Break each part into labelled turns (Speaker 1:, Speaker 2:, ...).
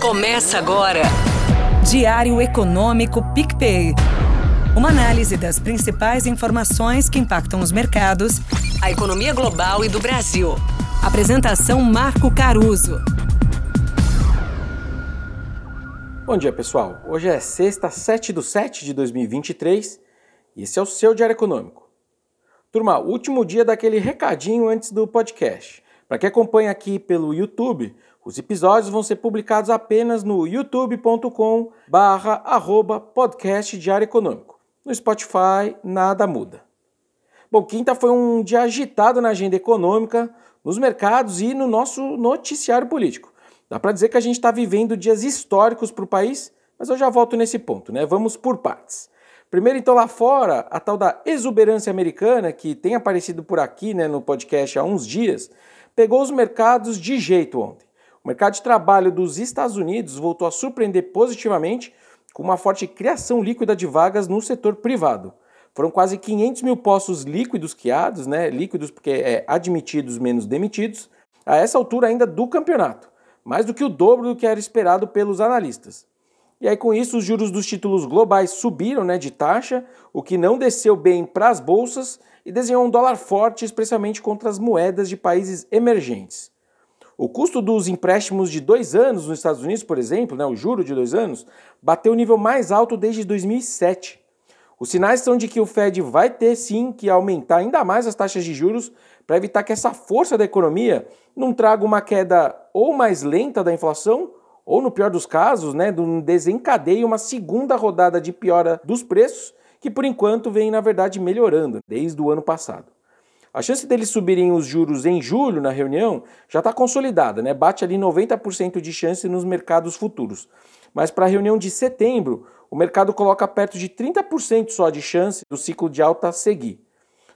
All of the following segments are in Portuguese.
Speaker 1: Começa agora.
Speaker 2: Diário Econômico PicPay. Uma análise das principais informações que impactam os mercados,
Speaker 1: a economia global e do Brasil.
Speaker 2: Apresentação Marco Caruso.
Speaker 3: Bom dia, pessoal. Hoje é sexta, 7 de 7 de 2023 e esse é o seu Diário Econômico. Turma, último dia daquele recadinho antes do podcast. Para quem acompanha aqui pelo YouTube, os episódios vão ser publicados apenas no youtube.com barra podcast Diário Econômico. No Spotify, nada muda. Bom, quinta foi um dia agitado na agenda econômica, nos mercados e no nosso noticiário político. Dá para dizer que a gente está vivendo dias históricos para o país, mas eu já volto nesse ponto, né? Vamos por partes. Primeiro, então, lá fora, a tal da exuberância americana, que tem aparecido por aqui né, no podcast há uns dias, pegou os mercados de jeito ontem. O mercado de trabalho dos Estados Unidos voltou a surpreender positivamente com uma forte criação líquida de vagas no setor privado. Foram quase 500 mil postos líquidos criados, né? líquidos porque é admitidos menos demitidos, a essa altura ainda do campeonato, mais do que o dobro do que era esperado pelos analistas. E aí, com isso, os juros dos títulos globais subiram né, de taxa, o que não desceu bem para as bolsas e desenhou um dólar forte, especialmente contra as moedas de países emergentes. O custo dos empréstimos de dois anos nos Estados Unidos, por exemplo, né, o juro de dois anos, bateu o nível mais alto desde 2007. Os sinais são de que o Fed vai ter sim que aumentar ainda mais as taxas de juros para evitar que essa força da economia não traga uma queda ou mais lenta da inflação, ou no pior dos casos, né, desencadeie uma segunda rodada de piora dos preços, que por enquanto vem na verdade melhorando desde o ano passado. A chance deles subirem os juros em julho na reunião já está consolidada, né? bate ali 90% de chance nos mercados futuros. Mas para a reunião de setembro, o mercado coloca perto de 30% só de chance do ciclo de alta seguir.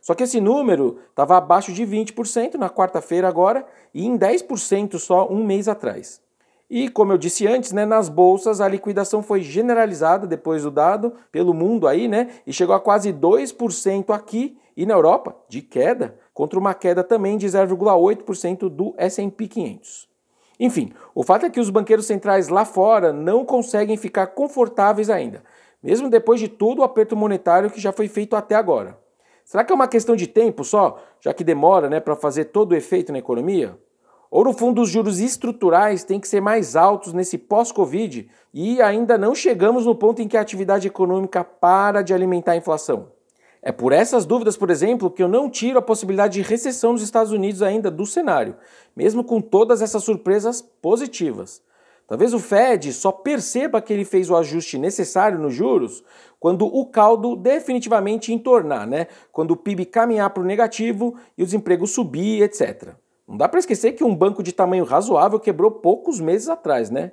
Speaker 3: Só que esse número estava abaixo de 20% na quarta-feira agora e em 10% só um mês atrás. E como eu disse antes, né, nas bolsas a liquidação foi generalizada depois do dado pelo mundo aí, né, e chegou a quase 2% aqui e na Europa, de queda, contra uma queda também de 0,8% do S&P 500. Enfim, o fato é que os banqueiros centrais lá fora não conseguem ficar confortáveis ainda, mesmo depois de todo o aperto monetário que já foi feito até agora. Será que é uma questão de tempo só, já que demora né, para fazer todo o efeito na economia? Ou no fundo os juros estruturais têm que ser mais altos nesse pós-Covid e ainda não chegamos no ponto em que a atividade econômica para de alimentar a inflação? É por essas dúvidas, por exemplo, que eu não tiro a possibilidade de recessão nos Estados Unidos ainda do cenário, mesmo com todas essas surpresas positivas. Talvez o Fed só perceba que ele fez o ajuste necessário nos juros quando o caldo definitivamente entornar, né? Quando o PIB caminhar para o negativo e os empregos subir, etc. Não dá para esquecer que um banco de tamanho razoável quebrou poucos meses atrás, né?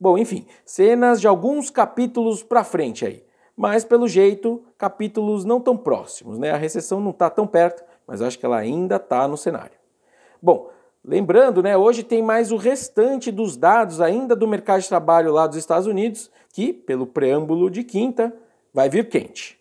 Speaker 3: Bom, enfim, cenas de alguns capítulos para frente aí mas pelo jeito, capítulos não tão próximos, né? A recessão não está tão perto, mas acho que ela ainda está no cenário. Bom, lembrando, né, hoje tem mais o restante dos dados ainda do mercado de trabalho lá dos Estados Unidos, que, pelo preâmbulo de quinta, vai vir quente.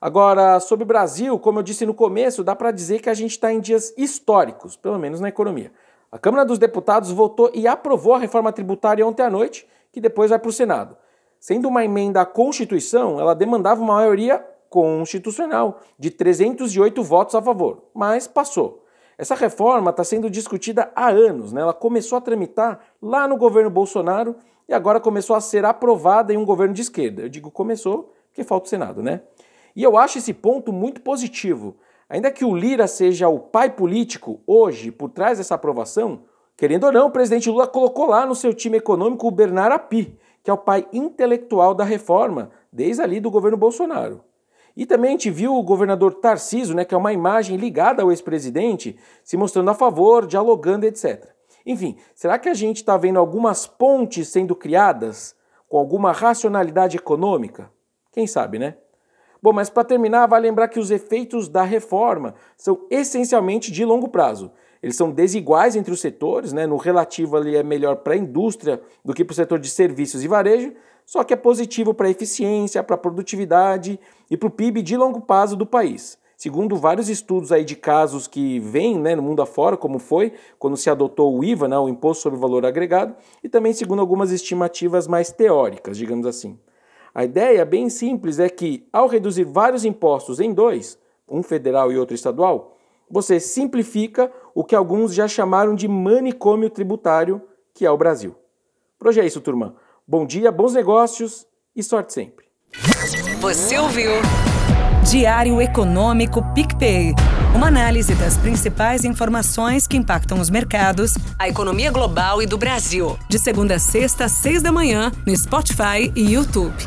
Speaker 3: Agora, sobre o Brasil, como eu disse no começo, dá para dizer que a gente está em dias históricos, pelo menos na economia. A Câmara dos Deputados votou e aprovou a reforma tributária ontem à noite, que depois vai para o Senado. Sendo uma emenda à Constituição, ela demandava uma maioria constitucional de 308 votos a favor, mas passou. Essa reforma está sendo discutida há anos, né? ela começou a tramitar lá no governo Bolsonaro e agora começou a ser aprovada em um governo de esquerda. Eu digo começou porque falta o Senado, né? E eu acho esse ponto muito positivo. Ainda que o Lira seja o pai político hoje por trás dessa aprovação, querendo ou não, o presidente Lula colocou lá no seu time econômico o Bernard Api, que é o pai intelectual da reforma, desde ali do governo Bolsonaro. E também a gente viu o governador Tarciso, né, que é uma imagem ligada ao ex-presidente, se mostrando a favor, dialogando, etc. Enfim, será que a gente está vendo algumas pontes sendo criadas com alguma racionalidade econômica? Quem sabe, né? Bom, mas para terminar, vale lembrar que os efeitos da reforma são essencialmente de longo prazo eles são desiguais entre os setores, né? no relativo ali é melhor para a indústria do que para o setor de serviços e varejo, só que é positivo para a eficiência, para a produtividade e para o PIB de longo prazo do país. segundo vários estudos aí de casos que vêm né, no mundo afora, como foi quando se adotou o IVA, né, o Imposto sobre Valor Agregado, e também segundo algumas estimativas mais teóricas, digamos assim. A ideia bem simples é que, ao reduzir vários impostos em dois, um federal e outro estadual, você simplifica o que alguns já chamaram de manicômio tributário, que é o Brasil. Por hoje é isso, turma. Bom dia, bons negócios e sorte sempre.
Speaker 1: Você ouviu?
Speaker 2: Diário Econômico PicPay. Uma análise das principais informações que impactam os mercados,
Speaker 1: a economia global e do Brasil.
Speaker 2: De segunda a sexta, às seis da manhã, no Spotify e YouTube.